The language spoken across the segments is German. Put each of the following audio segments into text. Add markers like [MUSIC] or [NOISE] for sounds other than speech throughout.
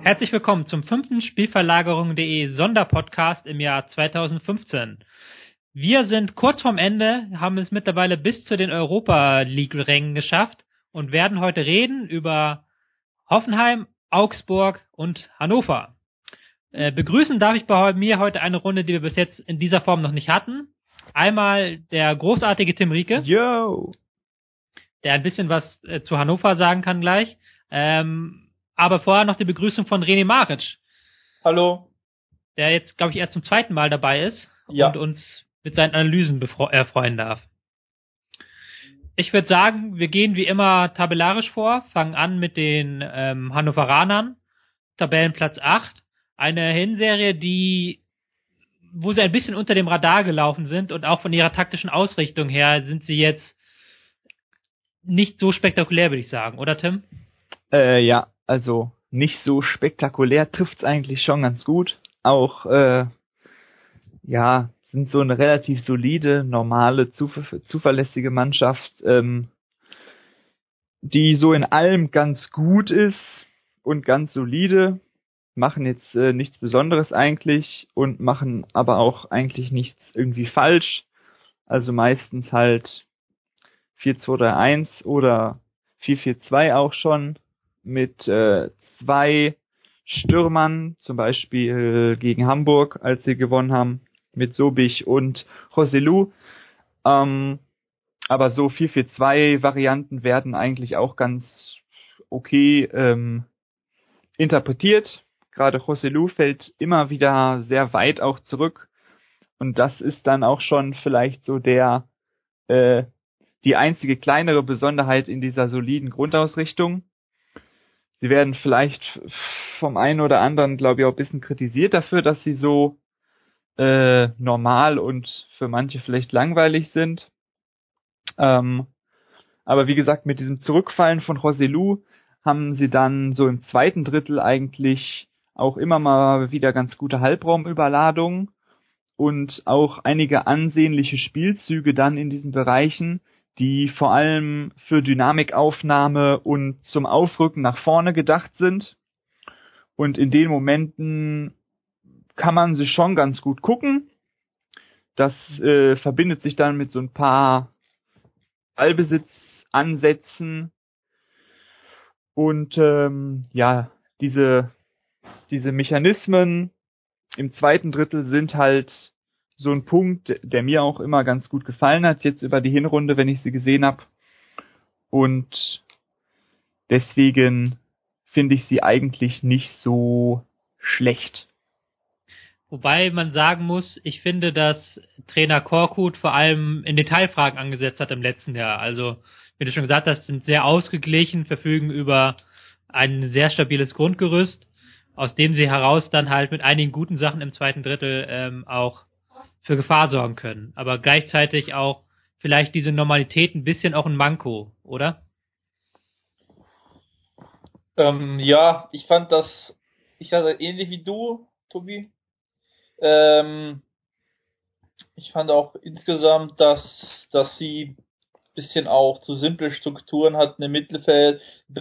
Herzlich willkommen zum fünften Spielverlagerung.de Sonderpodcast im Jahr 2015. Wir sind kurz vorm Ende, haben es mittlerweile bis zu den Europa League Rängen geschafft und werden heute reden über Hoffenheim, Augsburg und Hannover. Äh, begrüßen darf ich bei mir heute eine Runde, die wir bis jetzt in dieser Form noch nicht hatten. Einmal der großartige Tim Rieke. Yo! Der ein bisschen was äh, zu Hannover sagen kann gleich. Ähm, aber vorher noch die Begrüßung von René Maric. Hallo. Der jetzt, glaube ich, erst zum zweiten Mal dabei ist ja. und uns mit seinen Analysen erfreuen darf. Ich würde sagen, wir gehen wie immer tabellarisch vor, fangen an mit den ähm, Hannoveranern, Tabellenplatz 8, eine Hinserie, die wo sie ein bisschen unter dem Radar gelaufen sind und auch von ihrer taktischen Ausrichtung her sind sie jetzt nicht so spektakulär, würde ich sagen, oder Tim? Äh, ja, also nicht so spektakulär trifft's eigentlich schon ganz gut. Auch äh, ja, sind so eine relativ solide, normale, zuver zuverlässige Mannschaft, ähm, die so in allem ganz gut ist und ganz solide, machen jetzt äh, nichts Besonderes eigentlich und machen aber auch eigentlich nichts irgendwie falsch. Also meistens halt 4-2-3-1 oder 4-4-2 auch schon mit äh, zwei Stürmern, zum Beispiel gegen Hamburg, als sie gewonnen haben, mit Sobich und Joselu. Ähm, aber so 4-4-2 Varianten werden eigentlich auch ganz okay ähm, interpretiert. Gerade Joselu fällt immer wieder sehr weit auch zurück. Und das ist dann auch schon vielleicht so der äh, die einzige kleinere Besonderheit in dieser soliden Grundausrichtung. Sie werden vielleicht vom einen oder anderen, glaube ich, auch ein bisschen kritisiert dafür, dass sie so äh, normal und für manche vielleicht langweilig sind. Ähm, aber wie gesagt, mit diesem Zurückfallen von Roselu haben sie dann so im zweiten Drittel eigentlich auch immer mal wieder ganz gute Halbraumüberladungen und auch einige ansehnliche Spielzüge dann in diesen Bereichen, die vor allem für Dynamikaufnahme und zum Aufrücken nach vorne gedacht sind. Und in den Momenten kann man sich schon ganz gut gucken. Das äh, verbindet sich dann mit so ein paar Ballbesitzansätzen und ähm, ja, diese diese Mechanismen im zweiten Drittel sind halt so ein Punkt, der mir auch immer ganz gut gefallen hat, jetzt über die Hinrunde, wenn ich sie gesehen habe. Und deswegen finde ich sie eigentlich nicht so schlecht. Wobei man sagen muss, ich finde, dass Trainer Korkut vor allem in Detailfragen angesetzt hat im letzten Jahr. Also, wie du schon gesagt hast, sind sehr ausgeglichen, verfügen über ein sehr stabiles Grundgerüst, aus dem sie heraus dann halt mit einigen guten Sachen im zweiten Drittel ähm, auch für Gefahr sorgen können. Aber gleichzeitig auch vielleicht diese Normalität ein bisschen auch ein Manko, oder? Ähm, ja, ich fand das, ich hatte ähnlich wie du, Tobi, ähm, ich fand auch insgesamt, dass, dass sie bisschen auch zu simple Strukturen hatten im Mittelfeld.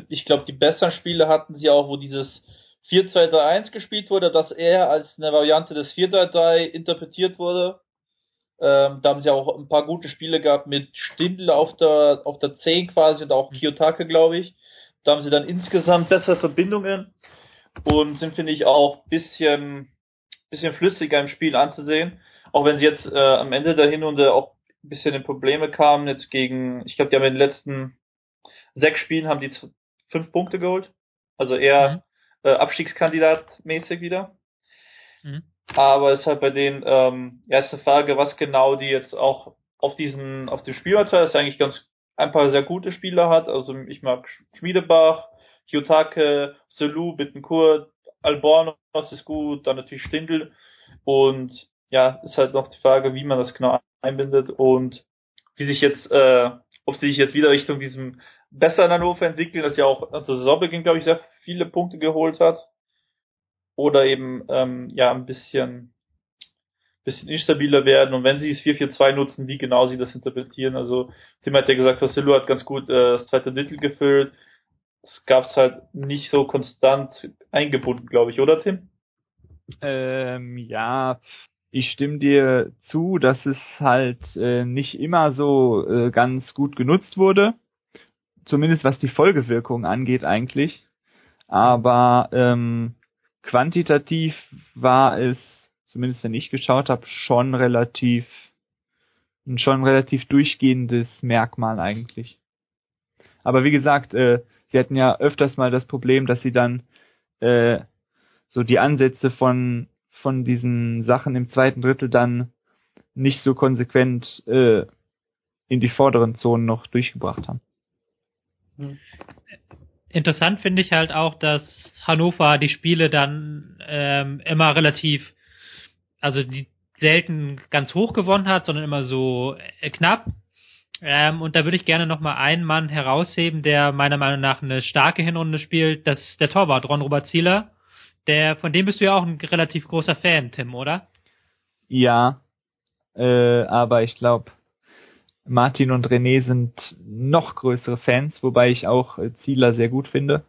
Ich glaube, die besseren Spiele hatten sie auch, wo dieses 4-2-3-1 gespielt wurde, das eher als eine Variante des 4-3-3 interpretiert wurde. Ähm, da haben sie auch ein paar gute Spiele gehabt mit Stindl auf der, auf der 10 quasi und auch Kiyotake, glaube ich. Da haben sie dann insgesamt bessere Verbindungen und sind, finde ich, auch bisschen bisschen flüssiger im Spiel anzusehen. Auch wenn sie jetzt äh, am Ende der Hinrunde auch ein bisschen in Probleme kamen, jetzt gegen, ich glaube, die haben in den letzten sechs Spielen haben die fünf Punkte geholt. Also eher mhm. Äh, Abstiegskandidat mäßig wieder. Mhm. Aber es ist halt bei denen, ähm, erste Frage, was genau die jetzt auch auf diesen, auf dem Spielmaterial ist eigentlich ganz ein paar sehr gute Spieler hat. Also ich mag Schmiedebach, Hyotake, Selu, Bittencourt, Albornoz ist gut, dann natürlich Stindl und ja, ist halt noch die Frage, wie man das genau einbindet und wie sich jetzt, äh, ob sie sich jetzt wieder Richtung diesem besseren Hannover entwickeln, das ja auch zur Saisonbeginn, glaube ich, sehr viele Punkte geholt hat. Oder eben, ähm, ja, ein bisschen, bisschen instabiler werden und wenn sie es 4-4-2 nutzen, wie genau sie das interpretieren. Also Tim hat ja gesagt, Vasillo hat ganz gut äh, das zweite Drittel gefüllt. Das gab es halt nicht so konstant eingebunden, glaube ich, oder Tim? Ähm, ja, ich stimme dir zu, dass es halt äh, nicht immer so äh, ganz gut genutzt wurde. Zumindest was die Folgewirkung angeht eigentlich. Aber ähm, quantitativ war es zumindest wenn ich geschaut habe, schon relativ ein schon relativ durchgehendes Merkmal eigentlich. Aber wie gesagt, äh, sie hatten ja öfters mal das Problem, dass sie dann äh, so die Ansätze von von diesen Sachen im zweiten Drittel dann nicht so konsequent äh, in die vorderen Zonen noch durchgebracht haben. Hm. Interessant finde ich halt auch, dass Hannover die Spiele dann ähm, immer relativ also die selten ganz hoch gewonnen hat, sondern immer so äh, knapp. Ähm, und da würde ich gerne nochmal einen Mann herausheben, der meiner Meinung nach eine starke Hinrunde spielt. Das ist der Torwart, Ron Robert Zieler. Der, von dem bist du ja auch ein relativ großer Fan, Tim, oder? Ja, äh, aber ich glaube, Martin und René sind noch größere Fans, wobei ich auch äh, Zieler sehr gut finde.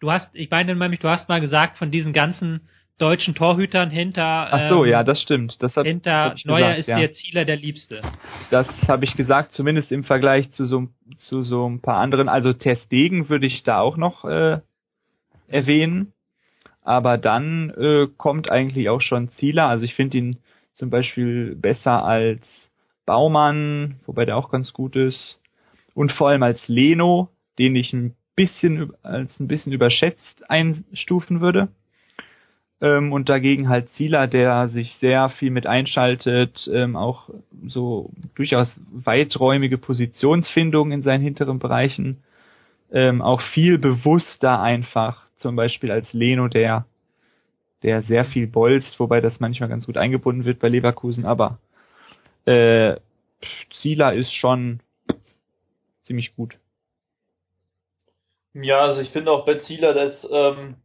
Du hast, ich meine nämlich, du hast mal gesagt, von diesen ganzen deutschen Torhütern hinter. Ach so, ähm, ja, das stimmt. Das hat, hinter das Neuer gesagt, ist ja. der Zieler der Liebste. Das habe ich gesagt, zumindest im Vergleich zu so, zu so ein paar anderen. Also Testegen würde ich da auch noch äh, erwähnen. Aber dann äh, kommt eigentlich auch schon Zieler. Also ich finde ihn zum Beispiel besser als Baumann, wobei der auch ganz gut ist. Und vor allem als Leno, den ich ein bisschen als ein bisschen überschätzt einstufen würde. Ähm, und dagegen halt Zieler, der sich sehr viel mit einschaltet, ähm, auch so durchaus weiträumige Positionsfindung in seinen hinteren Bereichen, ähm, auch viel bewusster einfach, zum Beispiel als Leno, der, der sehr viel bolzt, wobei das manchmal ganz gut eingebunden wird bei Leverkusen, aber äh, Zieler ist schon ziemlich gut. Ja, also ich finde auch bei Zieler, dass ähm,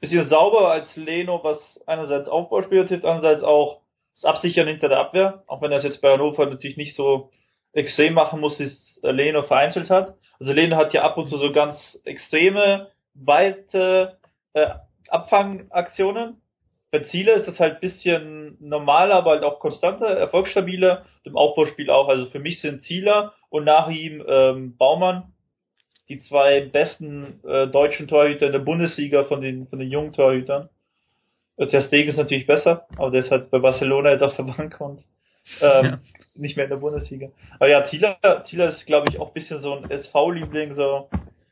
bisschen sauber als Leno, was einerseits Aufbauspieler tippt, andererseits auch das Absichern hinter der Abwehr, auch wenn er es jetzt bei Hannover natürlich nicht so extrem machen muss, wie es Leno vereinzelt hat. Also Leno hat ja ab und zu so ganz extreme, weite äh, Abfangaktionen. Bei Ziele ist das halt bisschen normaler, aber halt auch konstanter, erfolgsstabiler, im Aufbauspiel auch. Also für mich sind Zieler und nach ihm ähm, Baumann die zwei besten äh, deutschen Torhüter in der Bundesliga von den, von den jungen Torhütern. Der Stegen ist natürlich besser, aber der ist halt bei Barcelona jetzt auf der Bank und ähm, ja. nicht mehr in der Bundesliga. Aber ja, Thieler, Thieler ist, glaube ich, auch ein bisschen so ein SV-Liebling, so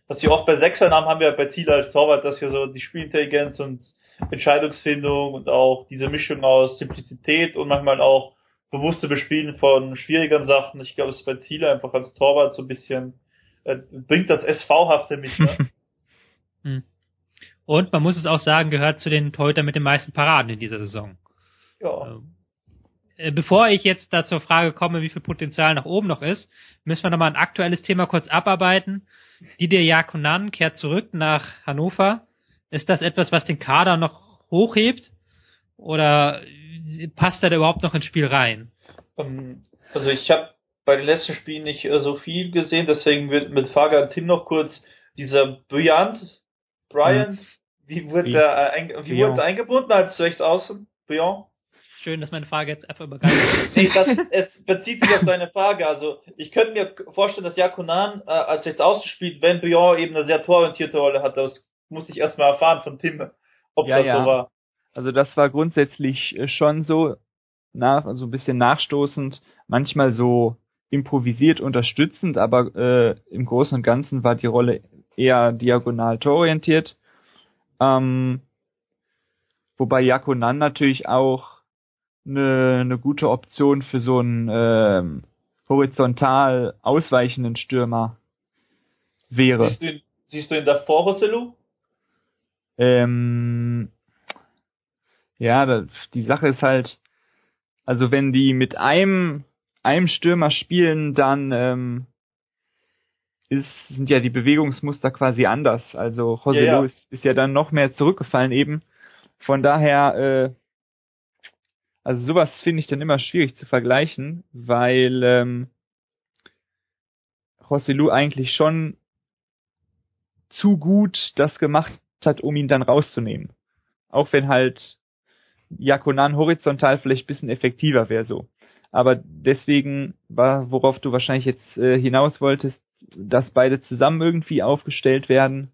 was sie oft bei Sechsern haben, haben wir bei Thieler als Torwart, dass wir so die Spielintelligenz und Entscheidungsfindung und auch diese Mischung aus Simplizität und manchmal auch bewusste Bespielen von schwierigeren Sachen. Ich glaube, es ist bei Thieler einfach als Torwart so ein bisschen äh, bringt das SV-hafte mit. Ne? [LAUGHS] Hm. Und man muss es auch sagen, gehört zu den Torhütern mit den meisten Paraden in dieser Saison. Ja. Äh, bevor ich jetzt da zur Frage komme, wie viel Potenzial nach oben noch ist, müssen wir nochmal ein aktuelles Thema kurz abarbeiten. Didier Jakonan kehrt zurück nach Hannover. Ist das etwas, was den Kader noch hochhebt? Oder passt er da überhaupt noch ins Spiel rein? Ähm, also ich habe bei den letzten Spielen nicht äh, so viel gesehen, deswegen wird mit Fager Tim noch kurz dieser Bryant, Bryant, hm. wie wurde wie, der äh, wie wurde er eingebunden als rechts außen? Bryant? Schön, dass meine Frage jetzt einfach übergangen ist. [LAUGHS] nee, das, es bezieht sich auf deine Frage. Also ich könnte mir vorstellen, dass Jakonan äh, als rechts außen spielt, wenn Bryant eben eine sehr tororientierte Rolle hat. Das muss ich erstmal erfahren von Tim, ob ja, das ja. so war. Also das war grundsätzlich äh, schon so nach, also ein bisschen nachstoßend, manchmal so improvisiert unterstützend, aber äh, im Großen und Ganzen war die Rolle eher diagonal tororientiert. Ähm, wobei Jakonan natürlich auch eine, eine gute Option für so einen ähm, horizontal ausweichenden Stürmer wäre. Siehst du ihn, siehst du ihn davor, Rosselu? Ähm, ja, das, die Sache ist halt, also wenn die mit einem einem Stürmer spielen, dann ähm, ist, sind ja die Bewegungsmuster quasi anders. Also José ja, ja. Luis ist ja dann noch mehr zurückgefallen eben. Von daher, äh, Also sowas finde ich dann immer schwierig zu vergleichen, weil ähm, Rosselu eigentlich schon zu gut das gemacht hat, um ihn dann rauszunehmen. Auch wenn halt Jakonan horizontal vielleicht bisschen effektiver wäre so. Aber deswegen war, worauf du wahrscheinlich jetzt äh, hinaus wolltest, dass beide zusammen irgendwie aufgestellt werden,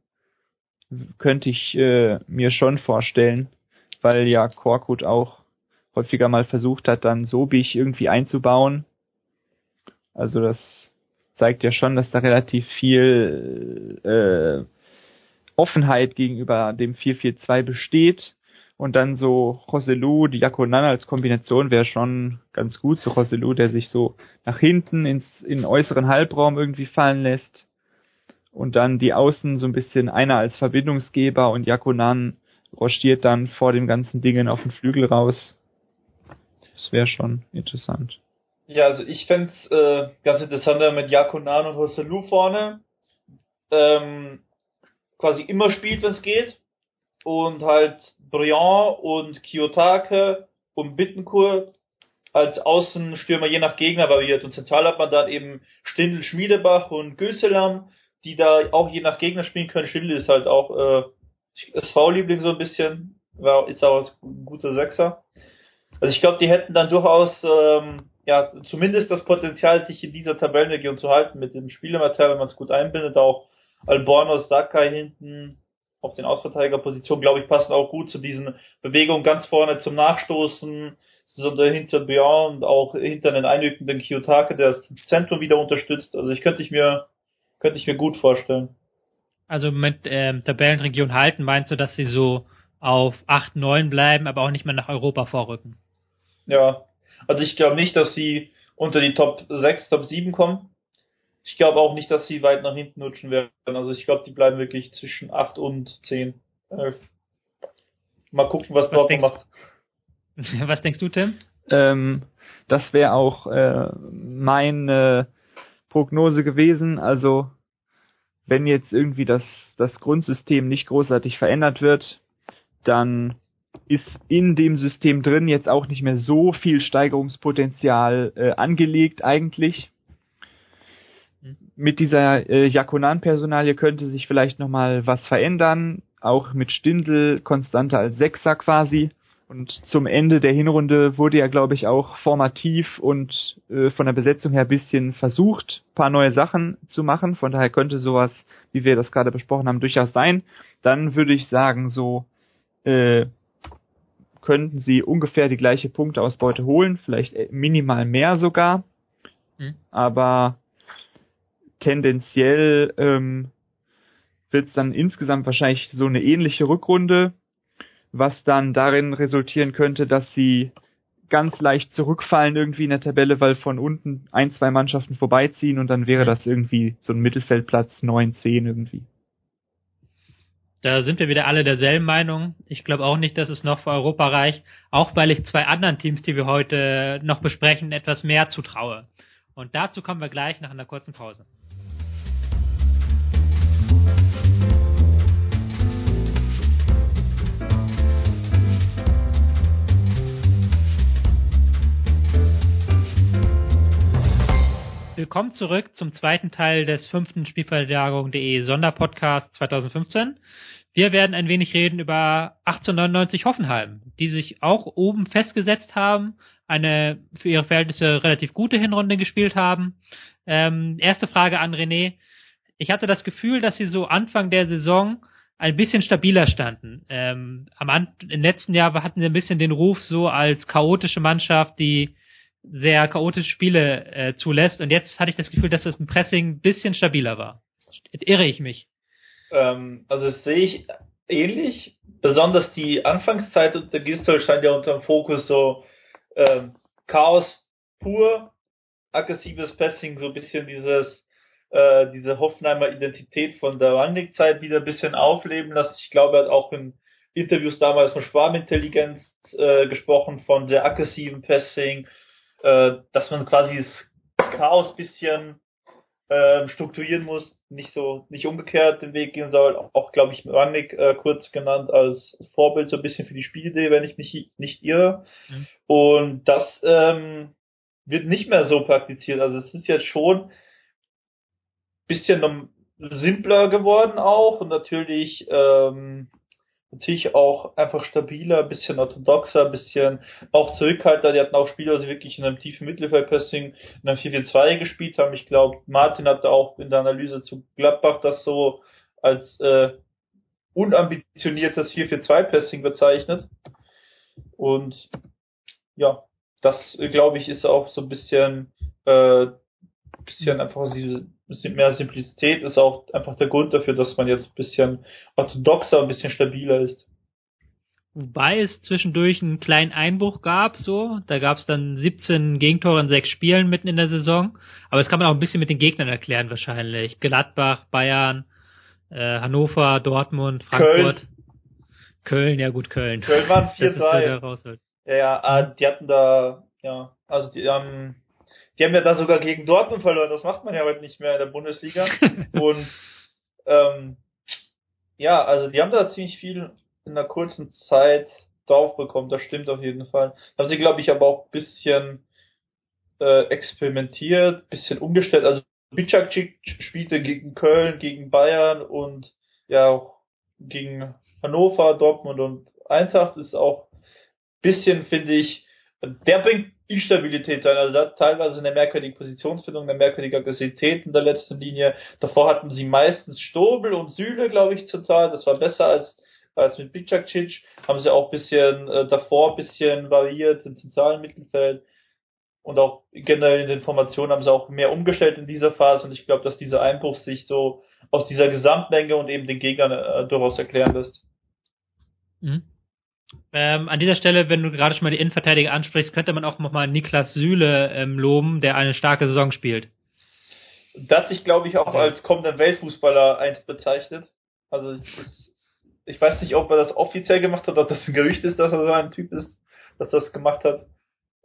könnte ich äh, mir schon vorstellen, weil ja Korkut auch häufiger mal versucht hat, dann Sobich irgendwie einzubauen. Also das zeigt ja schon, dass da relativ viel äh, Offenheit gegenüber dem 442 besteht. Und dann so Joselu, Diakonan als Kombination wäre schon ganz gut. So Joselu, der sich so nach hinten ins in den äußeren Halbraum irgendwie fallen lässt. Und dann die Außen so ein bisschen einer als Verbindungsgeber und Jakonan rostiert dann vor dem ganzen Dingen auf den Flügel raus. Das wäre schon interessant. Ja, also ich fände äh, ganz interessant mit Jakonan und Joselu vorne. Ähm, quasi immer spielt, wenn es geht. Und halt Briand und Kiyotake und Bittencourt als Außenstürmer je nach Gegner variiert. Und zentral hat man dann eben Stindl, Schmiedebach und Göselam, die da auch je nach Gegner spielen können. Stindl ist halt auch äh, SV-Liebling so ein bisschen, war, ist auch ein guter Sechser. Also ich glaube, die hätten dann durchaus ähm, ja zumindest das Potenzial, sich in dieser Tabellenregion zu halten mit dem Spielermaterial, wenn man es gut einbindet. Auch Albornoz, Sakai hinten auf den Ausverteidigerpositionen, glaube ich, passen auch gut zu diesen Bewegungen ganz vorne zum Nachstoßen, so hinter Björn und auch hinter den einrückenden Kiyotake, der das Zentrum wieder unterstützt. Also ich könnte ich mir, könnte ich mir gut vorstellen. Also mit ähm, Tabellenregion halten, meinst du, dass sie so auf 8, 9 bleiben, aber auch nicht mehr nach Europa vorrücken? Ja, also ich glaube nicht, dass sie unter die Top 6, Top 7 kommen. Ich glaube auch nicht, dass sie weit nach hinten rutschen werden. Also ich glaube, die bleiben wirklich zwischen 8 und 10. 11. Mal gucken, was, was Dortmund macht. [LAUGHS] Was denkst du, Tim? Ähm, das wäre auch äh, meine Prognose gewesen. Also wenn jetzt irgendwie das, das Grundsystem nicht großartig verändert wird, dann ist in dem System drin jetzt auch nicht mehr so viel Steigerungspotenzial äh, angelegt eigentlich mit dieser äh, Jakonan-Personalie könnte sich vielleicht nochmal was verändern, auch mit Stindl konstanter als Sechser quasi. Und zum Ende der Hinrunde wurde ja, glaube ich, auch formativ und äh, von der Besetzung her bisschen versucht, paar neue Sachen zu machen. Von daher könnte sowas, wie wir das gerade besprochen haben, durchaus sein. Dann würde ich sagen, so äh, könnten sie ungefähr die gleiche Punkteausbeute holen, vielleicht äh, minimal mehr sogar. Mhm. Aber tendenziell ähm, wird es dann insgesamt wahrscheinlich so eine ähnliche Rückrunde, was dann darin resultieren könnte, dass sie ganz leicht zurückfallen irgendwie in der Tabelle, weil von unten ein, zwei Mannschaften vorbeiziehen und dann wäre das irgendwie so ein Mittelfeldplatz 9, 10 irgendwie. Da sind wir wieder alle derselben Meinung. Ich glaube auch nicht, dass es noch für Europa reicht, auch weil ich zwei anderen Teams, die wir heute noch besprechen, etwas mehr zutraue. Und dazu kommen wir gleich nach einer kurzen Pause. Willkommen zurück zum zweiten Teil des fünften Spielverlagerung.de Sonderpodcast 2015. Wir werden ein wenig reden über 1899 Hoffenheim, die sich auch oben festgesetzt haben, eine für ihre Verhältnisse relativ gute Hinrunde gespielt haben. Ähm, erste Frage an René. Ich hatte das Gefühl, dass sie so Anfang der Saison ein bisschen stabiler standen. Ähm, am im letzten Jahr hatten sie ein bisschen den Ruf so als chaotische Mannschaft, die sehr chaotische Spiele äh, zulässt. Und jetzt hatte ich das Gefühl, dass das im Pressing ein bisschen stabiler war. Irre ich mich? Ähm, also das sehe ich ähnlich. Besonders die Anfangszeit unter Gistol stand ja unter dem Fokus so ähm, Chaos pur, aggressives Pressing, so ein bisschen dieses äh, diese Hoffenheimer Identität von der Rangnick-Zeit wieder ein bisschen aufleben lassen. Ich glaube, er hat auch in Interviews damals von Schwarmintelligenz äh, gesprochen, von sehr aggressiven Passing, äh, dass man quasi das Chaos bisschen äh, strukturieren muss. nicht so, nicht umgekehrt den Weg gehen soll. Auch, glaube ich, Rannik äh, kurz genannt als Vorbild so ein bisschen für die Spielidee, wenn ich mich nicht irre. Mhm. Und das ähm, wird nicht mehr so praktiziert. Also es ist jetzt schon bisschen simpler geworden auch und natürlich ähm, natürlich auch einfach stabiler, bisschen orthodoxer, bisschen auch zurückhaltender. Die hatten auch Spieler, die wirklich in einem tiefen Mittelfeldpressing in einem 4-4-2 gespielt haben. Ich glaube, Martin hatte auch in der Analyse zu Gladbach das so als äh, unambitioniertes 4-4-2-Pressing bezeichnet. Und ja, das glaube ich ist auch so ein bisschen äh, bisschen einfach diese bisschen mehr Simplizität ist auch einfach der Grund dafür, dass man jetzt ein bisschen orthodoxer, ein bisschen stabiler ist. Wobei es zwischendurch einen kleinen Einbruch gab, so. Da gab es dann 17 Gegentore in sechs Spielen mitten in der Saison. Aber das kann man auch ein bisschen mit den Gegnern erklären wahrscheinlich. Gladbach, Bayern, äh, Hannover, Dortmund, Frankfurt. Köln. Köln, ja gut, Köln. Köln waren [LAUGHS] 4-3. Ja, ja, ah, die hatten da, ja, also die haben die haben ja da sogar gegen Dortmund verloren, das macht man ja heute nicht mehr in der Bundesliga. [LAUGHS] Und ähm, ja, also die haben da ziemlich viel in einer kurzen Zeit drauf bekommen, das stimmt auf jeden Fall. Da haben sie, glaube ich, aber auch ein bisschen äh, experimentiert, bisschen umgestellt. Also Bicakcic spielte gegen Köln, gegen Bayern und ja auch gegen Hannover, Dortmund und Eintracht ist auch bisschen, finde ich, der bringt Instabilität sein. Also da teilweise eine merkwürdige Positionsfindung, eine merkwürdige Aggressivität in der letzten Linie. Davor hatten sie meistens Stobel und Süle, glaube ich, total. Das war besser als als mit Bicakcic. Haben sie auch bisschen äh, davor bisschen variiert im zentralen Mittelfeld. Und auch generell in den Formationen haben sie auch mehr umgestellt in dieser Phase. Und ich glaube, dass dieser Einbruch sich so aus dieser Gesamtmenge und eben den Gegnern äh, durchaus erklären lässt. Mhm. Ähm, an dieser Stelle, wenn du gerade schon mal die Innenverteidiger ansprichst, könnte man auch nochmal Niklas Süle ähm, loben, der eine starke Saison spielt. Das sich, glaube ich, auch als kommenden Weltfußballer einst bezeichnet. Also ich, ich weiß nicht, ob er das offiziell gemacht hat, ob das ein Gerücht ist, dass er so ein Typ ist, dass das gemacht hat.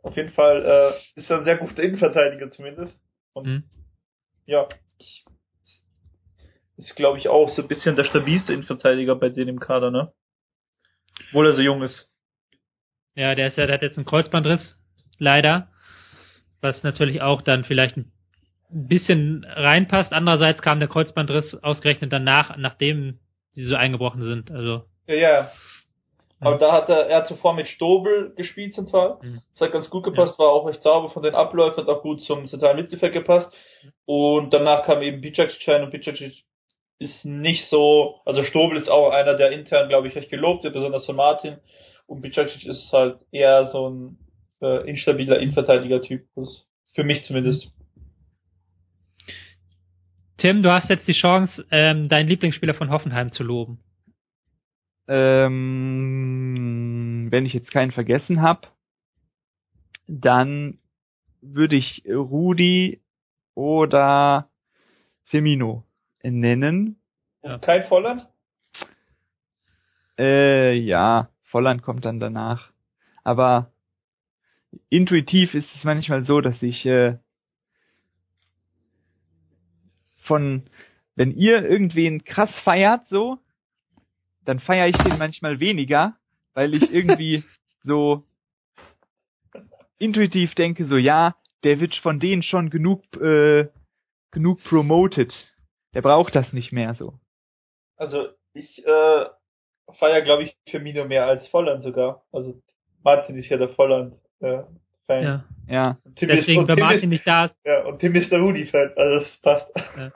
Auf jeden Fall äh, ist er ein sehr guter Innenverteidiger zumindest. Und mhm. ja, ist, glaube ich, auch so ein bisschen der stabilste Innenverteidiger bei denen im Kader, ne? Obwohl er so jung ist. Ja, der ist ja, der hat jetzt einen Kreuzbandriss, leider. Was natürlich auch dann vielleicht ein bisschen reinpasst. Andererseits kam der Kreuzbandriss ausgerechnet danach, nachdem sie so eingebrochen sind. Also. Ja, ja. Aber da hat er, er hat zuvor mit Stobel gespielt zentral. Mhm. Das hat ganz gut gepasst, ja. war auch recht sauber von den Abläufen, hat auch gut zum zentralen Mittelfeld gepasst. Und danach kam eben Bicacic und Bicacic ist nicht so, also Stobel ist auch einer, der intern, glaube ich, recht gelobt wird, besonders von Martin. Und Bicacic ist halt eher so ein äh, instabiler Innenverteidiger-Typ. Für mich zumindest. Tim, du hast jetzt die Chance, ähm, deinen Lieblingsspieler von Hoffenheim zu loben. Ähm, wenn ich jetzt keinen vergessen habe, dann würde ich Rudi oder Femino nennen. Ja. Kein Volland? Äh, ja, Volland kommt dann danach. Aber intuitiv ist es manchmal so, dass ich äh, von, wenn ihr irgendwen krass feiert, so, dann feiere ich den manchmal weniger, weil ich irgendwie [LAUGHS] so intuitiv denke, so ja, der wird von denen schon genug äh, genug promoted. Der braucht das nicht mehr so. Also ich äh, feier glaube ich Firmino mehr als Volland sogar. Also Martin ist ja der Volland äh, Fan. Ja. ja. Tim Deswegen, ist, da Tim Martin ist, nicht da ist. Ja, und Tim ist der Rudi-Fan, also das passt. Ja.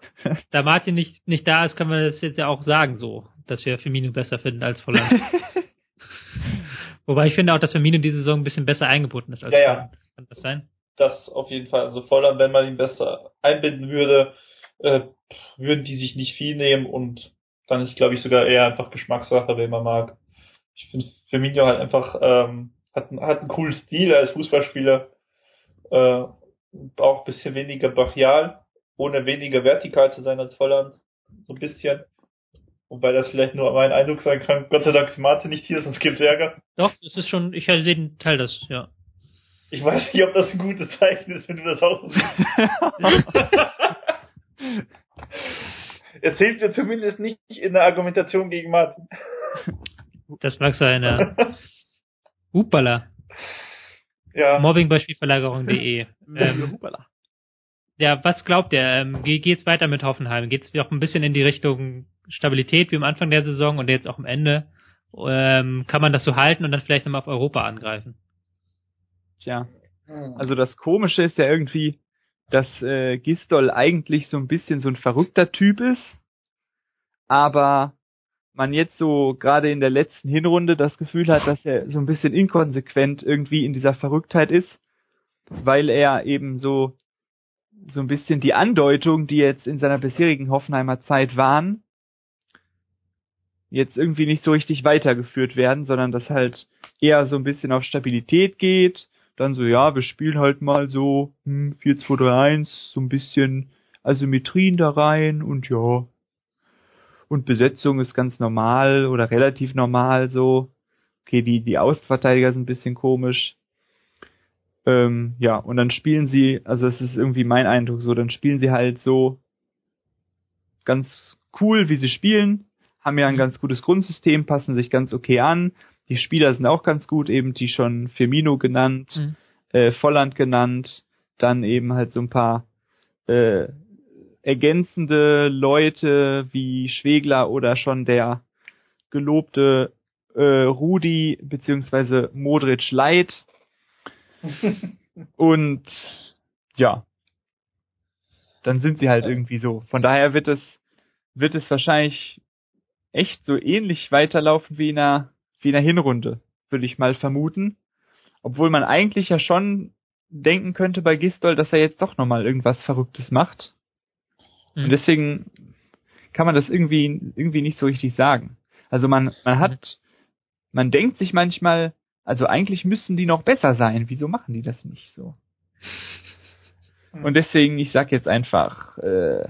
Da Martin nicht, nicht da ist, kann man das jetzt ja auch sagen so, dass wir Firmino besser finden als Volland. [LAUGHS] Wobei ich finde auch, dass Firmino diese Saison ein bisschen besser eingebunden ist als ja, Volland. Ja. Kann das sein? Das auf jeden Fall. Also Volland, wenn man ihn besser einbinden würde, äh, würden die sich nicht viel nehmen und dann ist, glaube ich, sogar eher einfach Geschmackssache, wen man mag. Ich finde Firmino halt einfach, ähm, hat, hat einen coolen Stil als Fußballspieler, äh, auch ein bisschen weniger brachial, ohne weniger vertikal zu sein als Volland, so ein bisschen. Wobei das vielleicht nur mein Eindruck sein kann. Gott sei Dank ist Martin nicht hier, sonst gibt's Ärger. Doch, das ist schon, ich sehe den Teil das, ja. Ich weiß nicht, ob das ein gutes Zeichen ist, wenn du das auch so siehst. Es hilft dir zumindest nicht in der Argumentation gegen Martin. Das mag sein, ja. [LAUGHS] Hupala. Ja. Mobbing bei Spielverlagerung.de. [LAUGHS] ähm, Hupala. ja, was glaubt ihr? Ähm, ge- geht's weiter mit Hoffenheim? Geht's noch ein bisschen in die Richtung Stabilität wie am Anfang der Saison und jetzt auch am Ende? Ähm, kann man das so halten und dann vielleicht nochmal auf Europa angreifen? Tja. Hm. Also das Komische ist ja irgendwie, dass äh, Gistol eigentlich so ein bisschen so ein verrückter Typ ist, aber man jetzt so gerade in der letzten Hinrunde das Gefühl hat, dass er so ein bisschen inkonsequent irgendwie in dieser Verrücktheit ist, weil er eben so so ein bisschen die Andeutung, die jetzt in seiner bisherigen Hoffenheimer Zeit waren, jetzt irgendwie nicht so richtig weitergeführt werden, sondern dass halt eher so ein bisschen auf Stabilität geht, dann so, ja, wir spielen halt mal so hm, 4-2-3-1, so ein bisschen Asymmetrien da rein und ja. Und Besetzung ist ganz normal oder relativ normal so. Okay, die, die Außenverteidiger sind ein bisschen komisch. Ähm, ja, und dann spielen sie, also es ist irgendwie mein Eindruck so, dann spielen sie halt so ganz cool, wie sie spielen, haben ja ein ganz gutes Grundsystem, passen sich ganz okay an. Die Spieler sind auch ganz gut, eben die schon Firmino genannt, Mhm. äh, Volland genannt, dann eben halt so ein paar äh, ergänzende Leute wie Schwegler oder schon der gelobte äh, Rudi beziehungsweise Modric Light [LAUGHS] und ja, dann sind sie halt irgendwie so. Von daher wird es wird es wahrscheinlich echt so ähnlich weiterlaufen wie in einer wie in einer Hinrunde, würde ich mal vermuten. Obwohl man eigentlich ja schon denken könnte bei Gistol, dass er jetzt doch nochmal irgendwas Verrücktes macht. Und Mhm. deswegen kann man das irgendwie, irgendwie nicht so richtig sagen. Also man, man hat, man denkt sich manchmal, also eigentlich müssten die noch besser sein. Wieso machen die das nicht so? Und deswegen, ich sag jetzt einfach, äh,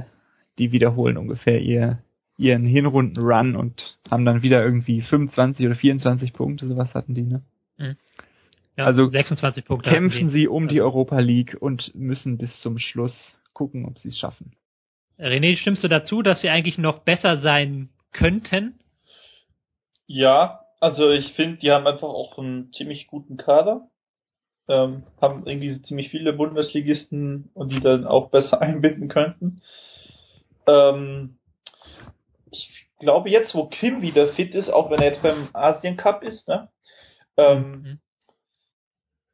die wiederholen ungefähr ihr, ihren Hinrunden-Run und haben dann wieder irgendwie 25 oder 24 Punkte, sowas hatten die, ne? Ja, also 26 Punkte. Kämpfen sie um die Also- Europa League und müssen bis zum Schluss gucken, ob sie es schaffen. René, stimmst du dazu, dass sie eigentlich noch besser sein könnten? Ja, also ich finde, die haben einfach auch einen ziemlich guten Kader. Ähm, haben irgendwie ziemlich viele Bundesligisten und die dann auch besser [LAUGHS] einbinden könnten. Ähm, ich glaube jetzt, wo Kim wieder fit ist, auch wenn er jetzt beim Asien Cup ist, ne? Ähm, Mhm.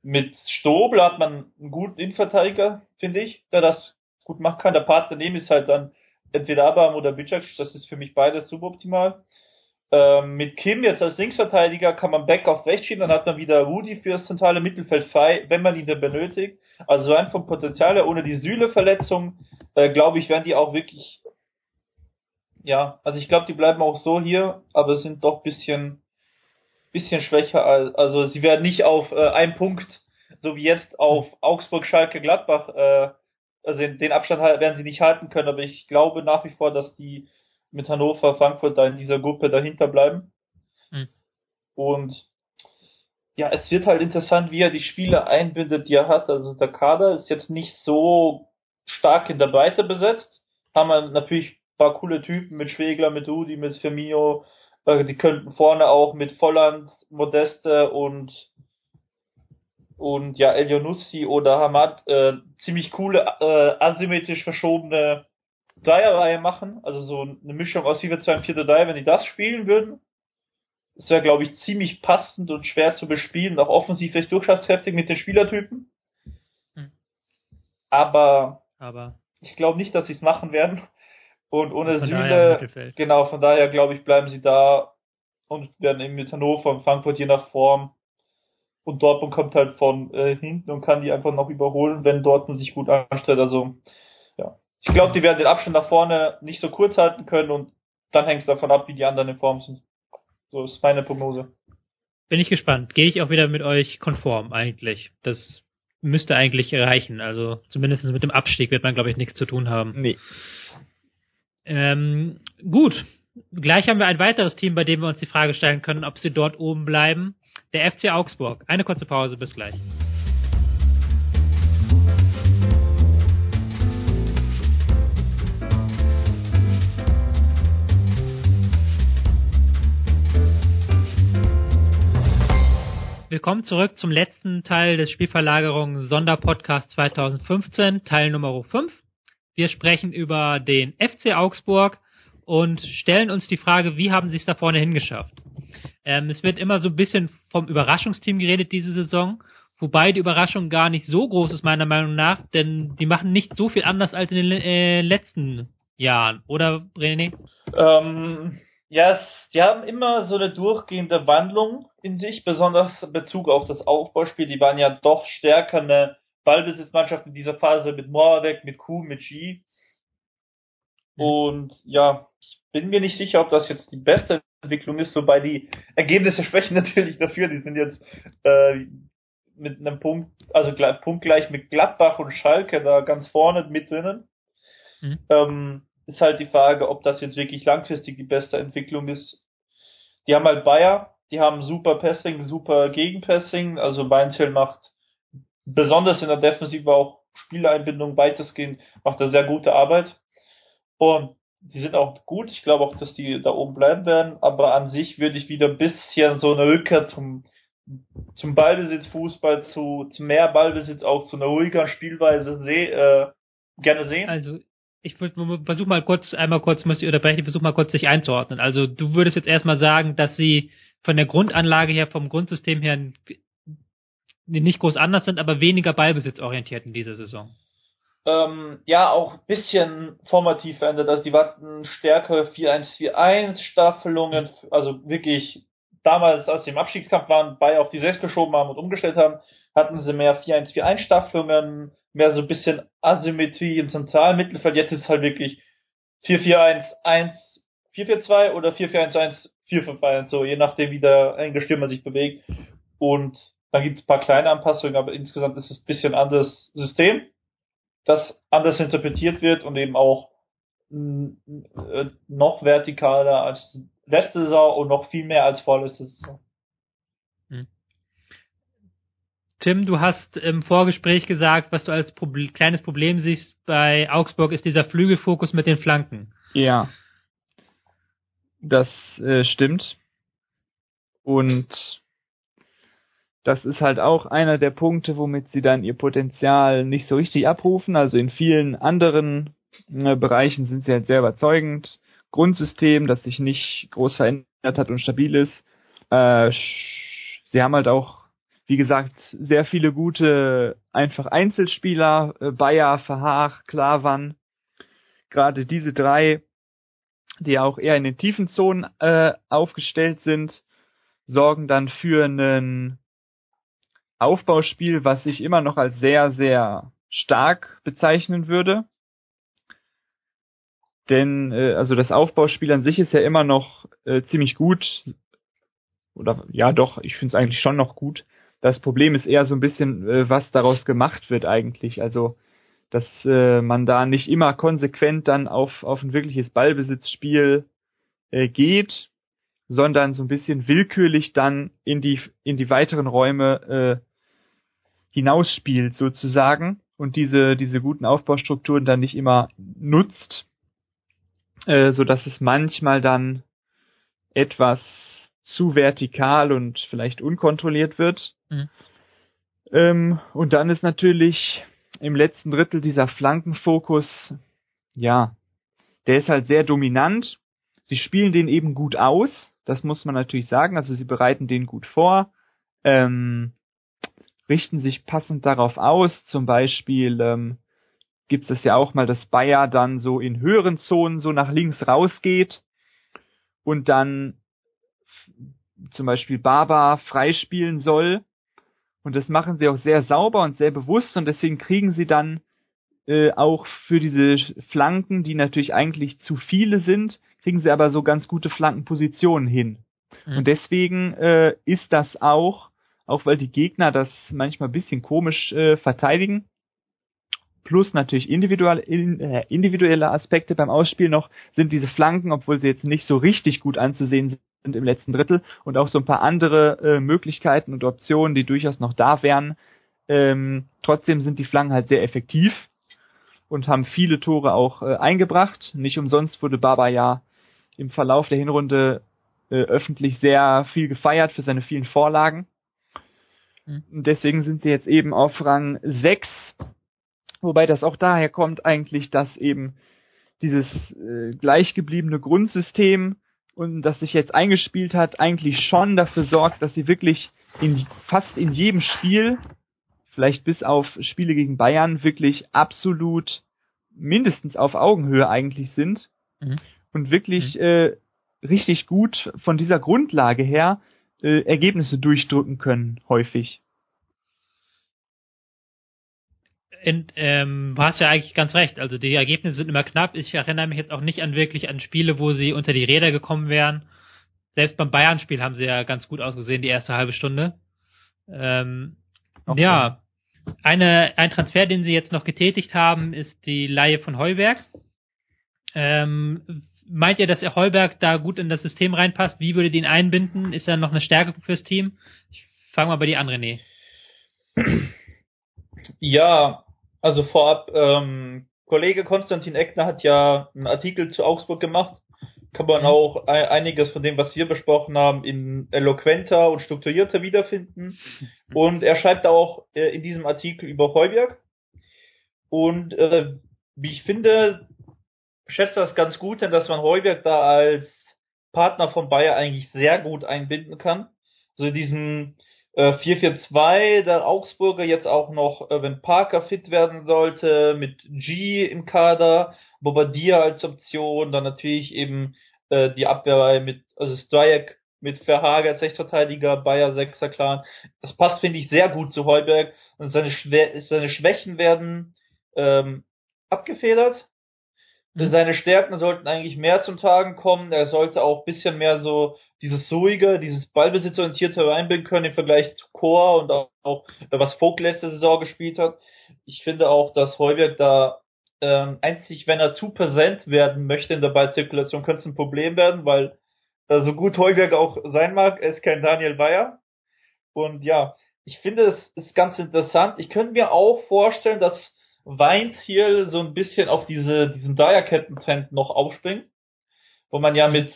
mit Strobel hat man einen guten Innenverteidiger, finde ich, der das gut machen kann. Der Part daneben ist halt dann entweder Abraham oder Bicac, das ist für mich beides suboptimal. Ähm, mit Kim jetzt als Linksverteidiger kann man Back auf rechts schieben, dann hat man wieder Rudi fürs zentrale Mittelfeld frei, wenn man ihn dann benötigt. Also so ein vom Potenzial her, ohne die Sühle-Verletzung, äh, glaube ich, werden die auch wirklich, ja, also ich glaube, die bleiben auch so hier, aber sind doch bisschen, bisschen schwächer, als, also sie werden nicht auf äh, einen Punkt, so wie jetzt auf Augsburg, Schalke, Gladbach, äh, also den, Abstand werden sie nicht halten können, aber ich glaube nach wie vor, dass die mit Hannover, Frankfurt da in dieser Gruppe dahinter bleiben. Mhm. Und ja, es wird halt interessant, wie er die Spiele einbindet, die er hat. Also der Kader ist jetzt nicht so stark in der Breite besetzt. Haben wir natürlich paar coole Typen mit Schwegler, mit Rudi, mit Firmino. Äh, Die könnten vorne auch mit Volland, Modeste und und ja, Elionussi oder Hamad äh, ziemlich coole, äh, asymmetrisch verschobene Dreierreihe machen. Also so eine Mischung aus 4 2 und 4 3 wenn die das spielen würden. Das wäre, glaube ich, ziemlich passend und schwer zu bespielen, auch offensiv recht durchschlagskräftig mit den Spielertypen. Hm. Aber Aber ich glaube nicht, dass sie es machen werden. Und ohne von Süle, genau, von daher glaube ich, bleiben sie da und werden eben mit Hannover und Frankfurt je nach Form. Und Dortmund kommt halt von äh, hinten und kann die einfach noch überholen, wenn Dortmund sich gut anstellt. Also, ja. Ich glaube, die werden den Abstand nach vorne nicht so kurz halten können und dann hängt es davon ab, wie die anderen in Form sind. So ist meine Prognose. Bin ich gespannt. Gehe ich auch wieder mit euch konform eigentlich. Das müsste eigentlich reichen. Also zumindest mit dem Abstieg wird man, glaube ich, nichts zu tun haben. Nee. Ähm, gut. Gleich haben wir ein weiteres Team, bei dem wir uns die Frage stellen können, ob sie dort oben bleiben. Der FC Augsburg. Eine kurze Pause, bis gleich. Willkommen zurück zum letzten Teil des Spielverlagerung Sonderpodcast 2015, Teil Nummer 5. Wir sprechen über den FC Augsburg und stellen uns die Frage, wie haben sie es da vorne hingeschafft? Ähm, es wird immer so ein bisschen vom Überraschungsteam geredet diese Saison, wobei die Überraschung gar nicht so groß ist meiner Meinung nach, denn die machen nicht so viel anders als in den äh, letzten Jahren, oder René? Ähm, ja, die haben immer so eine durchgehende Wandlung in sich, besonders in Bezug auf das Aufbauspiel. Die waren ja doch stärker eine Ballbesitzmannschaft in dieser Phase mit Moravec, mit Q, mit G. Mhm. Und ja, ich bin mir nicht sicher, ob das jetzt die beste Entwicklung ist, wobei die Ergebnisse [LAUGHS] sprechen natürlich dafür. Die sind jetzt äh, mit einem Punkt, also punktgleich mit Gladbach und Schalke da ganz vorne mit drinnen. Mhm. Ähm, ist halt die Frage, ob das jetzt wirklich langfristig die beste Entwicklung ist. Die haben halt Bayer, die haben super Passing, super Gegenpassing, also Weinzel macht besonders in der Defensive auch Spieleinbindung weitestgehend, macht er sehr gute Arbeit. Und die sind auch gut. Ich glaube auch, dass die da oben bleiben werden. Aber an sich würde ich wieder ein bisschen so eine Rückkehr zum, zum Ballbesitz, Fußball, zu, zu mehr Ballbesitz, auch zu einer ruhigeren Spielweise seh, äh, gerne sehen. Also ich versuche mal kurz, einmal kurz, muss ich unterbrechen, ich versuche mal kurz sich einzuordnen. Also du würdest jetzt erstmal sagen, dass sie von der Grundanlage her, vom Grundsystem her nicht groß anders sind, aber weniger Ballbesitz orientiert in dieser Saison ähm, ja auch bisschen formativ verändert. Also die hatten stärkere 4-1-4-1 Staffelungen, also wirklich damals, als sie im Abstiegskampf waren, bei auf die 6 geschoben haben und umgestellt haben, hatten sie mehr 4-1-4-1 Staffelungen, mehr so ein bisschen Asymmetrie im zentralen Mittelfeld. Jetzt ist es halt wirklich 4-4-1-1, 4-4-2 oder 4-4-1-1, 4-5-1, so je nachdem, wie der Stürmer sich bewegt. Und dann gibt es ein paar kleine Anpassungen, aber insgesamt ist es ein bisschen anderes System das anders interpretiert wird und eben auch äh, noch vertikaler als letzte Saison und noch viel mehr als vorletzte Saison. Hm. Tim, du hast im Vorgespräch gesagt, was du als Proble kleines Problem siehst bei Augsburg, ist dieser Flügelfokus mit den Flanken. Ja. Das äh, stimmt. Und das ist halt auch einer der Punkte, womit sie dann ihr Potenzial nicht so richtig abrufen. Also in vielen anderen äh, Bereichen sind sie halt sehr überzeugend. Grundsystem, das sich nicht groß verändert hat und stabil ist. Äh, sie haben halt auch, wie gesagt, sehr viele gute, einfach Einzelspieler. Äh, Bayer, Verhaag, Klavan. Gerade diese drei, die auch eher in den tiefen Zonen äh, aufgestellt sind, sorgen dann für einen Aufbauspiel, was ich immer noch als sehr, sehr stark bezeichnen würde. Denn äh, also das Aufbauspiel an sich ist ja immer noch äh, ziemlich gut. Oder ja doch, ich finde es eigentlich schon noch gut. Das Problem ist eher so ein bisschen, äh, was daraus gemacht wird eigentlich. Also dass äh, man da nicht immer konsequent dann auf, auf ein wirkliches Ballbesitzspiel äh, geht, sondern so ein bisschen willkürlich dann in die, in die weiteren Räume äh, hinausspielt sozusagen und diese, diese guten Aufbaustrukturen dann nicht immer nutzt, äh, so dass es manchmal dann etwas zu vertikal und vielleicht unkontrolliert wird. Mhm. Ähm, und dann ist natürlich im letzten Drittel dieser Flankenfokus, ja, der ist halt sehr dominant. Sie spielen den eben gut aus, das muss man natürlich sagen. Also sie bereiten den gut vor. Ähm, richten sich passend darauf aus. Zum Beispiel ähm, gibt es ja auch mal, dass Bayer dann so in höheren Zonen so nach links rausgeht und dann zum Beispiel Baba freispielen soll. Und das machen sie auch sehr sauber und sehr bewusst und deswegen kriegen sie dann äh, auch für diese Flanken, die natürlich eigentlich zu viele sind, kriegen sie aber so ganz gute Flankenpositionen hin. Mhm. Und deswegen äh, ist das auch auch weil die Gegner das manchmal bisschen komisch äh, verteidigen. Plus natürlich individuelle, äh, individuelle Aspekte beim Ausspiel noch sind diese Flanken, obwohl sie jetzt nicht so richtig gut anzusehen sind im letzten Drittel und auch so ein paar andere äh, Möglichkeiten und Optionen, die durchaus noch da wären. Ähm, trotzdem sind die Flanken halt sehr effektiv und haben viele Tore auch äh, eingebracht. Nicht umsonst wurde Baba ja im Verlauf der Hinrunde äh, öffentlich sehr viel gefeiert für seine vielen Vorlagen. Mhm. Deswegen sind sie jetzt eben auf Rang 6. Wobei das auch daher kommt eigentlich, dass eben dieses äh, gleichgebliebene Grundsystem und das sich jetzt eingespielt hat, eigentlich schon dafür sorgt, dass sie wirklich in fast in jedem Spiel, vielleicht bis auf Spiele gegen Bayern, wirklich absolut mindestens auf Augenhöhe eigentlich sind mhm. und wirklich mhm. äh, richtig gut von dieser Grundlage her äh, Ergebnisse durchdrücken können, häufig. In, ähm, du hast ja eigentlich ganz recht. Also die Ergebnisse sind immer knapp. Ich erinnere mich jetzt auch nicht an wirklich an Spiele, wo sie unter die Räder gekommen wären. Selbst beim Bayern-Spiel haben sie ja ganz gut ausgesehen, die erste halbe Stunde. Ähm, okay. Ja, eine, ein Transfer, den sie jetzt noch getätigt haben, ist die Laie von Heuberg. Ähm, meint ihr, dass er Heuberg da gut in das System reinpasst? Wie würde ihn einbinden? Ist er noch eine Stärke fürs Team? Ich fange mal bei dir an, René. Ja, also vorab, ähm, Kollege Konstantin Eckner hat ja einen Artikel zu Augsburg gemacht. Kann man mhm. auch einiges von dem, was wir besprochen haben, in eloquenter und strukturierter wiederfinden. Mhm. Und er schreibt auch äh, in diesem Artikel über Heuberg. Und äh, wie ich finde, schätze das ganz gut, denn dass man Heuberg da als Partner von Bayer eigentlich sehr gut einbinden kann. So diesen äh, 4-4-2 der Augsburger jetzt auch noch, äh, wenn Parker fit werden sollte, mit G im Kader, Bobadilla als Option, dann natürlich eben äh, die Abwehrreihe mit, also Strajek mit Verhager als Rechtsverteidiger, Bayer Sechser Clan. Das passt, finde ich, sehr gut zu Heuberg und seine, Schwä seine Schwächen werden ähm, abgefedert. Seine Stärken sollten eigentlich mehr zum Tragen kommen. Er sollte auch bisschen mehr so dieses ruhige, dieses ballbesitzorientierte reinbringen können im Vergleich zu Chor und auch, auch was Vogt letzte Saison gespielt hat. Ich finde auch, dass Heuberg da ähm, einzig, wenn er zu präsent werden möchte in der Ballzirkulation, könnte es ein Problem werden, weil äh, so gut Heuberg auch sein mag, er ist kein Daniel Bayer. Und ja, ich finde es ist ganz interessant. Ich könnte mir auch vorstellen, dass Weinziel so ein bisschen auf diese, diesen Dreierketten-Trend noch aufspringt, wo man ja mit,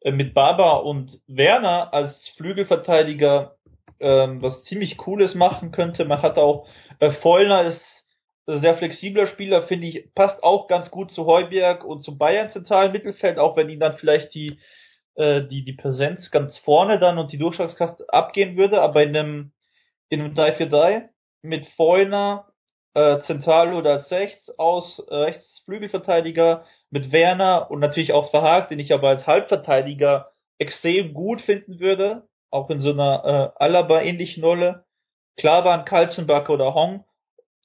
äh, mit Baba und Werner als Flügelverteidiger ähm, was ziemlich Cooles machen könnte. Man hat auch, äh, Vollner ist sehr flexibler Spieler, finde ich, passt auch ganz gut zu Heuberg und zum Bayern zentralen Mittelfeld, auch wenn ihn dann vielleicht die, äh, die, die Präsenz ganz vorne dann und die Durchschlagskraft abgehen würde, aber in einem, in einem 3-4-3 mit Vollner, zentral oder als rechts aus, äh, Rechtsflügelverteidiger mit Werner und natürlich auch Verhag, den ich aber als Halbverteidiger extrem gut finden würde, auch in so einer äh, Alaba-ähnlichen Rolle. Klar waren Kalzenbach oder Hong.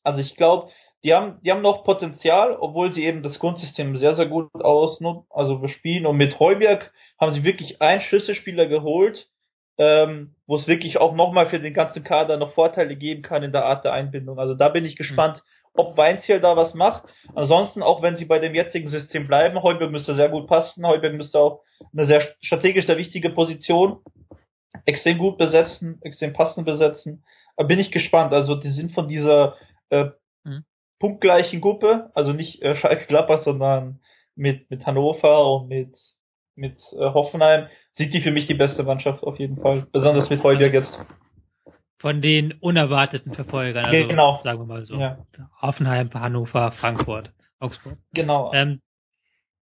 Also ich glaube, die haben, die haben noch Potenzial, obwohl sie eben das Grundsystem sehr, sehr gut ausnutzen, also bespielen. Und mit Heuberg haben sie wirklich einen Schlüsselspieler geholt, ähm, wo es wirklich auch nochmal für den ganzen Kader noch Vorteile geben kann in der Art der Einbindung. Also da bin ich gespannt, ob Weinziel da was macht. Ansonsten, auch wenn sie bei dem jetzigen System bleiben, Heuberg müsste sehr gut passen. Heuberg müsste auch eine sehr strategisch sehr wichtige Position extrem gut besetzen, extrem passend besetzen. Da bin ich gespannt. Also die sind von dieser äh, mhm. punktgleichen Gruppe, also nicht äh, Schalke Gladbach, sondern mit, mit Hannover und mit, mit äh, Hoffenheim, sind die für mich die beste Mannschaft auf jeden Fall. Besonders mit Heuberg jetzt. Von den unerwarteten Verfolgern, also genau. sagen wir mal so. Ja. Hoffenheim, Hannover, Frankfurt, Augsburg. Genau. Ähm,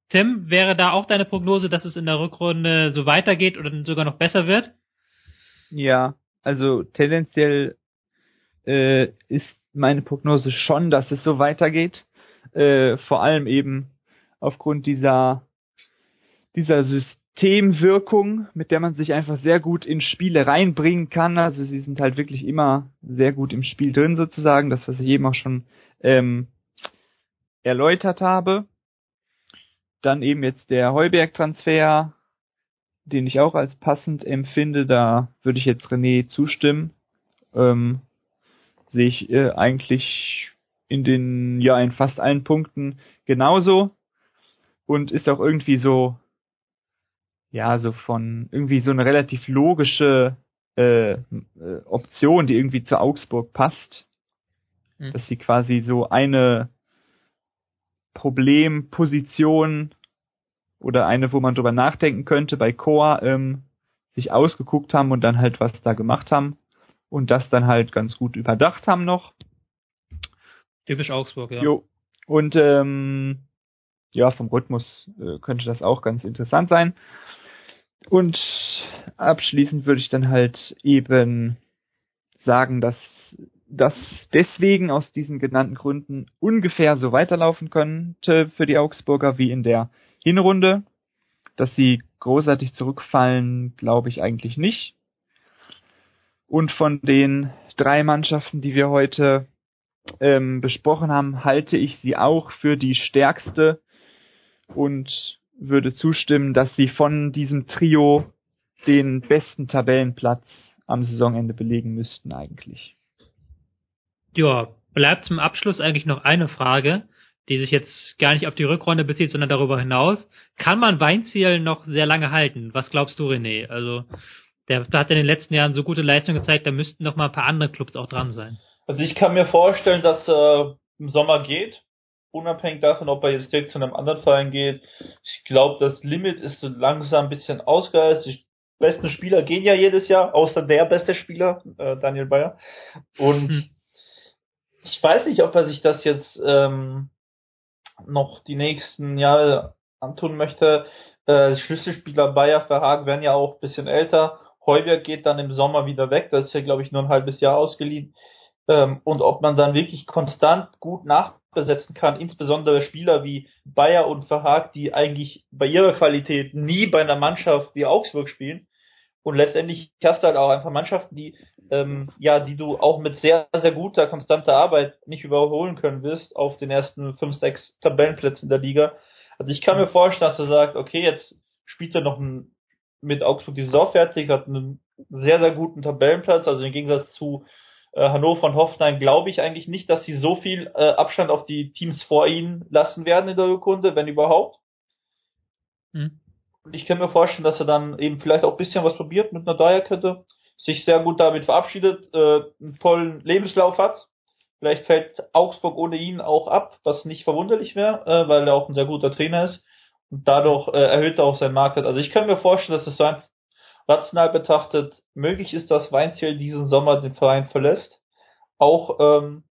Tim, wäre da auch deine Prognose, dass es in der Rückrunde so weitergeht oder sogar noch besser wird? Ja, also tendenziell äh, ist meine Prognose schon, dass es so weitergeht. Äh, vor allem eben aufgrund dieser dieser System Systemwirkung, mit der man sich einfach sehr gut in Spiele reinbringen kann. Also sie sind halt wirklich immer sehr gut im Spiel drin sozusagen, das was ich eben auch schon ähm, erläutert habe. Dann eben jetzt der Heuberg-Transfer, den ich auch als passend empfinde. Da würde ich jetzt René zustimmen. Ähm, sehe ich äh, eigentlich in den, ja, in fast allen Punkten genauso. Und ist auch irgendwie so ja, so von irgendwie so eine relativ logische äh, äh, Option, die irgendwie zu Augsburg passt. Mhm. Dass sie quasi so eine Problemposition oder eine, wo man drüber nachdenken könnte, bei Core ähm, sich ausgeguckt haben und dann halt was da gemacht haben. und das dann halt ganz gut überdacht haben noch. Typisch Augsburg, ja. Jo. Und ähm, ja, vom Rhythmus äh, könnte das auch ganz interessant sein. Und abschließend würde ich dann halt eben sagen, dass das deswegen aus diesen genannten Gründen ungefähr so weiterlaufen könnte für die Augsburger wie in der Hinrunde. Dass sie großartig zurückfallen, glaube ich eigentlich nicht. Und von den drei Mannschaften, die wir heute ähm, besprochen haben, halte ich sie auch für die stärkste und würde zustimmen, dass sie von diesem Trio den besten Tabellenplatz am Saisonende belegen müssten eigentlich. Ja, bleibt zum Abschluss eigentlich noch eine Frage, die sich jetzt gar nicht auf die Rückrunde bezieht, sondern darüber hinaus. Kann man Weinziel noch sehr lange halten? Was glaubst du, René? Also, der, der hat in den letzten Jahren so gute Leistungen gezeigt, da müssten noch mal ein paar andere Clubs auch dran sein. Also ich kann mir vorstellen, dass äh, im Sommer geht, unabhängig davon, ob er jetzt direkt zu einem anderen Verein geht. Ich glaube, das Limit ist so langsam ein bisschen ausgereizt. Die besten Spieler gehen ja jedes Jahr, außer der beste Spieler, äh, Daniel Bayer. Und hm. ich weiß nicht, ob er sich das jetzt ähm, noch die nächsten Jahre antun möchte. Äh, Schlüsselspieler Bayer Verhagen werden ja auch ein bisschen älter. Heuber geht dann im Sommer wieder weg. Das ist ja, glaube ich, nur ein halbes Jahr ausgeliehen ähm, und ob man dann wirklich konstant gut nachbesetzen kann, insbesondere Spieler wie Bayer und Verhaag, die eigentlich bei ihrer Qualität nie bei einer Mannschaft wie Augsburg spielen. Und letztendlich hast du halt auch einfach Mannschaften, die ähm, ja, die du auch mit sehr, sehr guter, konstanter Arbeit nicht überholen können wirst auf den ersten fünf, sechs Tabellenplätzen der Liga. Also ich kann mir vorstellen, dass du sagst, okay, jetzt spielt er noch ein, mit Augsburg die Saison fertig, hat einen sehr, sehr guten Tabellenplatz, also im Gegensatz zu äh, Hannover und Hoffenheim glaube ich eigentlich nicht, dass sie so viel äh, Abstand auf die Teams vor ihnen lassen werden in der Rückrunde, wenn überhaupt. Hm. Und ich kann mir vorstellen, dass er dann eben vielleicht auch ein bisschen was probiert mit einer Dreierkette, sich sehr gut damit verabschiedet, äh, einen tollen Lebenslauf hat. Vielleicht fällt Augsburg ohne ihn auch ab, was nicht verwunderlich wäre, äh, weil er auch ein sehr guter Trainer ist. Und dadurch äh, erhöht er auch seinen Marktwert. Also ich kann mir vorstellen, dass es so ein rational betrachtet möglich ist, dass Weinziel diesen Sommer den Verein verlässt. Auch, ähm,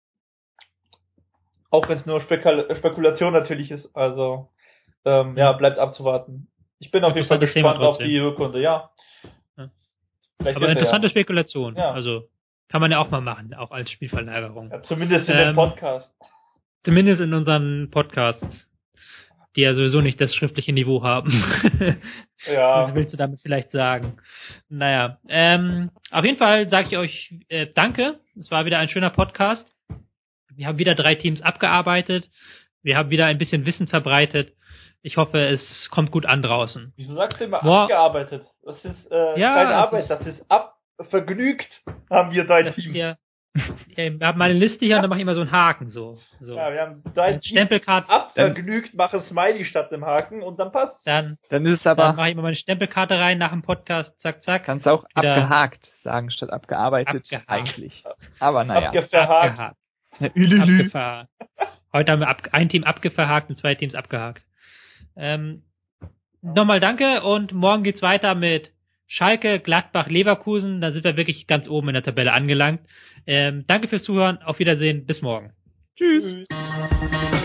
auch wenn es nur Spekul Spekulation natürlich ist. Also ähm, ja, bleibt abzuwarten. Ich bin auf jeden Fall gespannt auf die Rückrunde, ja. ja. Aber interessante ja. Spekulation. Ja. Also kann man ja auch mal machen, auch als Spielverlagerung. Ja, zumindest in ähm, dem Podcast. Zumindest in unseren Podcasts die ja sowieso nicht das schriftliche Niveau haben. [LAUGHS] ja. Was willst du damit vielleicht sagen? Naja, ähm, auf jeden Fall sage ich euch äh, Danke. Es war wieder ein schöner Podcast. Wir haben wieder drei Teams abgearbeitet. Wir haben wieder ein bisschen Wissen verbreitet. Ich hoffe, es kommt gut an draußen. Wieso sagst du immer Boah. abgearbeitet? Das ist äh, ja, keine Arbeit, ist, das ist ab vergnügt, haben wir drei Teams. Ja, [LAUGHS] wir haben meine Liste hier und dann mache ich immer so einen Haken, so. so. Ja, wir haben dein Stempelkarte. Abvergnügt, mache Smiley statt dem Haken und dann passt. Dann, dann ist es aber. Dann mache ich immer meine Stempelkarte rein nach dem Podcast, zack, zack. Kannst auch abgehakt sagen statt abgearbeitet, abgehakt. eigentlich. Aber naja. Abgeverhakt. Abgehakt. [LAUGHS] Abgeverhakt. Heute haben wir ab, ein Team abgeverhakt und zwei Teams abgehakt. Ähm, nochmal danke und morgen geht's weiter mit Schalke, Gladbach, Leverkusen, da sind wir wirklich ganz oben in der Tabelle angelangt. Ähm, danke fürs Zuhören, auf Wiedersehen, bis morgen. Tschüss. Tschüss.